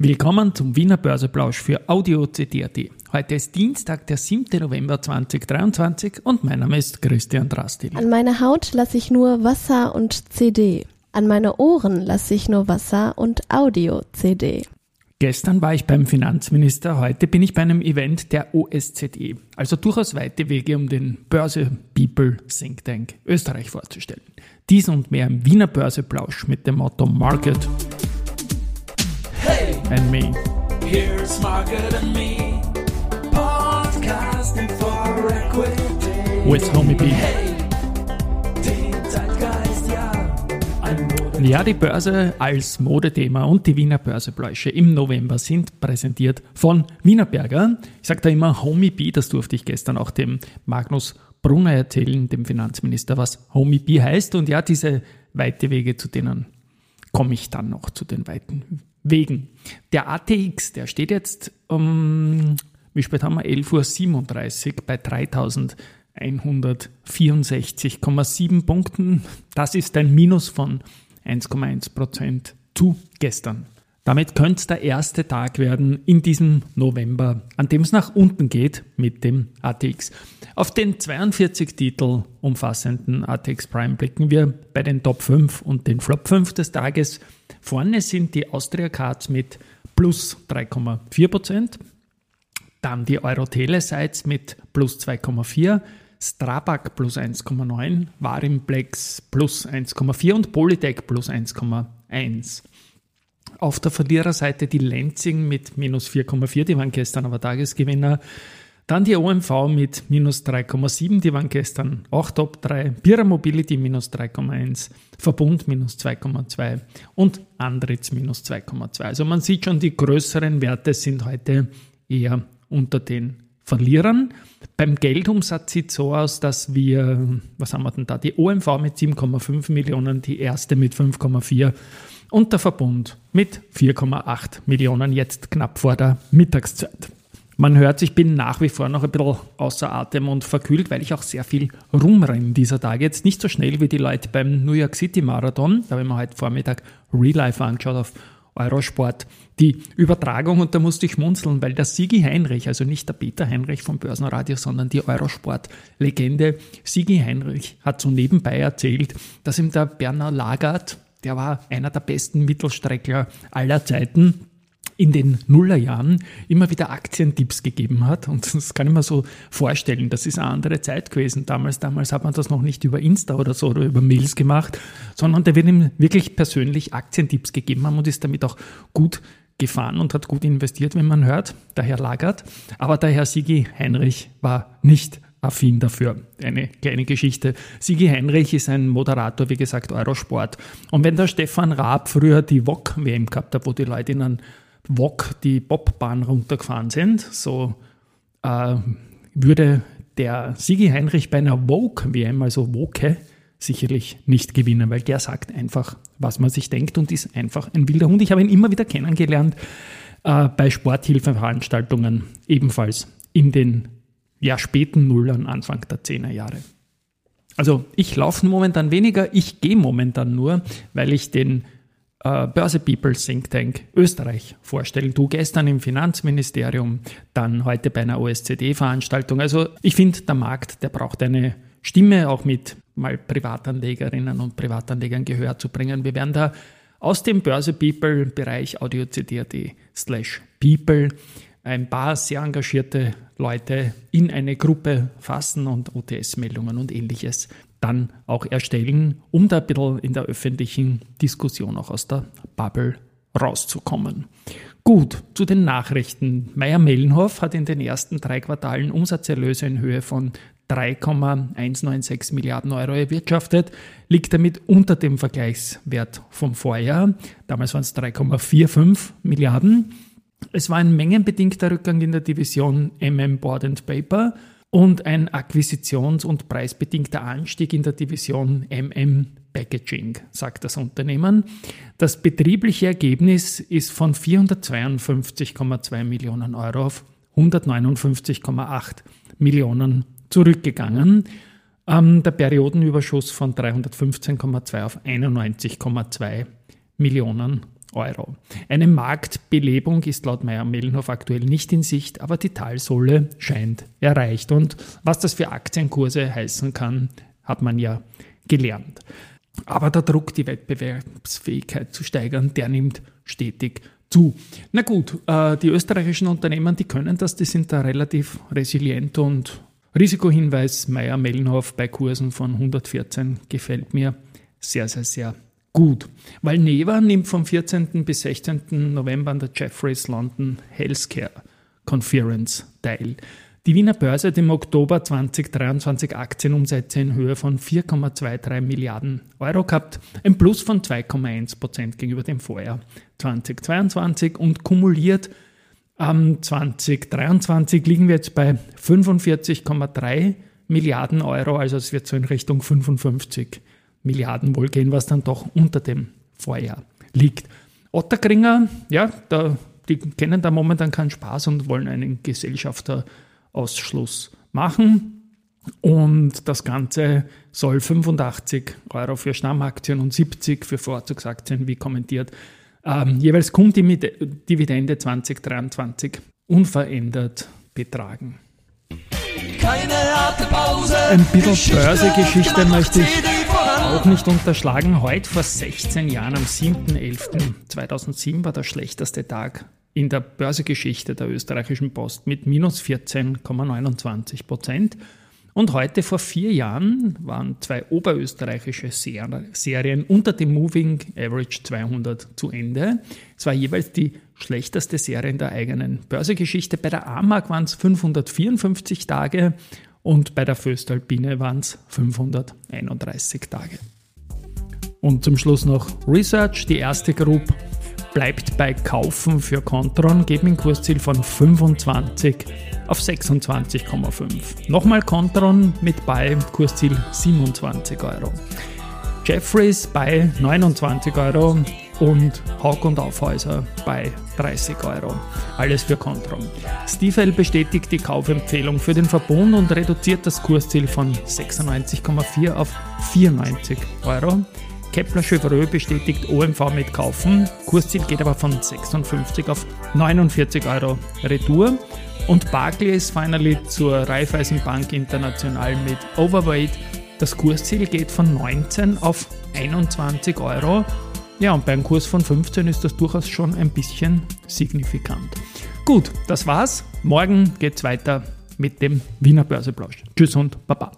Willkommen zum Wiener Börseplausch für Audio CD.at. Heute ist Dienstag, der 7. November 2023 und mein Name ist Christian Drastil. An meine Haut lasse ich nur Wasser und CD. An meine Ohren lasse ich nur Wasser und Audio-CD. Gestern war ich beim Finanzminister, heute bin ich bei einem Event der OSZE. Also durchaus weite Wege, um den Börse People Think Tank Österreich vorzustellen. Dies und mehr im Wiener Börseplausch mit dem Motto Market and Me. here's Margaret and me, podcasting for equity. With Homie B. Hey, ja. Ja, die Börse als Modethema und die Wiener Börsepläusche im November sind präsentiert von Wienerberger. Ich sage da immer Homie B, das durfte ich gestern auch dem Magnus Brunner erzählen, dem Finanzminister, was Homie B heißt. Und ja, diese weite Wege, zu denen komme ich dann noch, zu den weiten Wegen. Der ATX, der steht jetzt um, wie spät haben wir, 11.37 Uhr bei 3164,7 Punkten. Das ist ein Minus von 1,1 Prozent zu gestern. Damit könnte es der erste Tag werden in diesem November, an dem es nach unten geht mit dem ATX. Auf den 42 Titel umfassenden ATX Prime blicken wir bei den Top 5 und den Flop 5 des Tages. Vorne sind die Austria Cards mit plus 3,4 Prozent, dann die Euro-Telesites mit plus 2,4, Strabag plus 1,9, Varimplex plus 1,4 und Polytech plus 1,1. Auf der Verliererseite die Lenzing mit minus 4,4, die waren gestern aber Tagesgewinner. Dann die OMV mit minus 3,7, die waren gestern auch Top 3. Bira Mobility minus 3,1, Verbund minus 2,2 und Andritz minus 2,2. Also man sieht schon, die größeren Werte sind heute eher unter den Verlierern. Beim Geldumsatz sieht es so aus, dass wir, was haben wir denn da? Die OMV mit 7,5 Millionen, die erste mit 5,4 und der Verbund mit 4,8 Millionen jetzt knapp vor der Mittagszeit. Man hört, ich bin nach wie vor noch ein bisschen außer Atem und verkühlt, weil ich auch sehr viel rumrenne dieser Tage. Jetzt nicht so schnell wie die Leute beim New York City Marathon. Da habe ich mir heute Vormittag Real Life angeschaut auf Eurosport. Die Übertragung, und da musste ich schmunzeln, weil der Sigi Heinrich, also nicht der Peter Heinrich vom Börsenradio, sondern die Eurosport-Legende Sigi Heinrich hat so nebenbei erzählt, dass ihm der Bernhard Lagert, der war einer der besten Mittelstreckler aller Zeiten, in den Nullerjahren immer wieder Aktientipps gegeben hat. Und das kann ich mir so vorstellen. Das ist eine andere Zeit gewesen. Damals, damals hat man das noch nicht über Insta oder so oder über Mails gemacht, sondern der wird ihm wirklich persönlich Aktientipps gegeben haben und ist damit auch gut gefahren und hat gut investiert, wenn man hört, der Herr Lagert. Aber der Herr Sigi Heinrich war nicht affin dafür. Eine kleine Geschichte. Sigi Heinrich ist ein Moderator, wie gesagt, Eurosport. Und wenn der Stefan Raab früher die VOG-WM gehabt hat, wo die Leute in einen Wok die Bobbahn runtergefahren sind, so äh, würde der Sigi Heinrich bei einer Vogue-WM, also Woke, sicherlich nicht gewinnen, weil der sagt einfach, was man sich denkt und ist einfach ein wilder Hund. Ich habe ihn immer wieder kennengelernt äh, bei Sporthilfeveranstaltungen, ebenfalls in den ja, späten Nullern, Anfang der 10er Jahre. Also ich laufe momentan weniger, ich gehe momentan nur, weil ich den äh, Börse People Think Tank Österreich vorstellen. Du gestern im Finanzministerium, dann heute bei einer OSZE-Veranstaltung. Also ich finde, der Markt, der braucht eine Stimme, auch mit mal Privatanlegerinnen und Privatanlegern Gehör zu bringen. Wir werden da aus dem Börse People Bereich Audio CD.at slash People ein paar sehr engagierte Leute in eine Gruppe fassen und OTS-Meldungen und ähnliches dann auch erstellen, um da ein bisschen in der öffentlichen Diskussion auch aus der Bubble rauszukommen. Gut, zu den Nachrichten. Meyer-Mellenhoff hat in den ersten drei Quartalen Umsatzerlöse in Höhe von 3,196 Milliarden Euro erwirtschaftet, liegt damit unter dem Vergleichswert vom Vorjahr. Damals waren es 3,45 Milliarden. Es war ein mengenbedingter Rückgang in der Division MM Board and Paper und ein akquisitions- und preisbedingter Anstieg in der Division MM Packaging, sagt das Unternehmen. Das betriebliche Ergebnis ist von 452,2 Millionen Euro auf 159,8 Millionen zurückgegangen. Ähm, der Periodenüberschuss von 315,2 auf 91,2 Millionen Euro. Eine Marktbelebung ist laut Meyer-Mellenhof aktuell nicht in Sicht, aber die Talsohle scheint erreicht. Und was das für Aktienkurse heißen kann, hat man ja gelernt. Aber der Druck, die Wettbewerbsfähigkeit zu steigern, der nimmt stetig zu. Na gut, äh, die österreichischen Unternehmen, die können das, die sind da relativ resilient und Risikohinweis Meyer-Mellenhof bei Kursen von 114 gefällt mir sehr, sehr, sehr gut. Weil Neva nimmt vom 14. bis 16. November an der Jeffreys London Healthcare Conference teil. Die Wiener Börse hat im Oktober 2023 Aktienumsätze in Höhe von 4,23 Milliarden Euro gehabt, ein Plus von 2,1 Prozent gegenüber dem Vorjahr 2022 und kumuliert am 2023 liegen wir jetzt bei 45,3 Milliarden Euro, also es wird so in Richtung 55 Milliarden wohl gehen, was dann doch unter dem Vorjahr liegt. Otterkringer, ja, da, die kennen da momentan keinen Spaß und wollen einen Gesellschafter Ausschluss machen. Und das Ganze soll 85 Euro für Stammaktien und 70 für Vorzugsaktien, wie kommentiert, ähm, jeweils Dividende 2023 unverändert betragen. Keine harte Pause. Ein bisschen Börsegeschichte möchte ich auch nicht unterschlagen. Heute vor 16 Jahren, am 7.11.2007, war der schlechteste Tag in der Börsegeschichte der österreichischen Post mit minus 14,29 Prozent. Und heute vor vier Jahren waren zwei oberösterreichische Serien unter dem Moving Average 200 zu Ende. Es war jeweils die schlechteste Serie in der eigenen Börsegeschichte. Bei der AMAG waren es 554 Tage und bei der Föstalpine waren es 531 Tage. Und zum Schluss noch Research. Die erste Group bleibt bei Kaufen für Contron, geben ein Kursziel von 25 auf 26,5. Nochmal Contron mit bei Kursziel 27 Euro. Jeffreys bei 29 Euro und Haug und Aufhäuser bei 30 Euro. Alles für Contron. Stiefel bestätigt die Kaufempfehlung für den Verbund und reduziert das Kursziel von 96,4 auf 94 Euro. Kepler Chevreux bestätigt OMV mit Kaufen. Kursziel geht aber von 56 auf 49 Euro Retour. Und Barclays finally zur Raiffeisenbank International mit Overweight. Das Kursziel geht von 19 auf 21 Euro. Ja, und beim Kurs von 15 ist das durchaus schon ein bisschen signifikant. Gut, das war's. Morgen geht's weiter mit dem Wiener Börseplausch. Tschüss und Baba.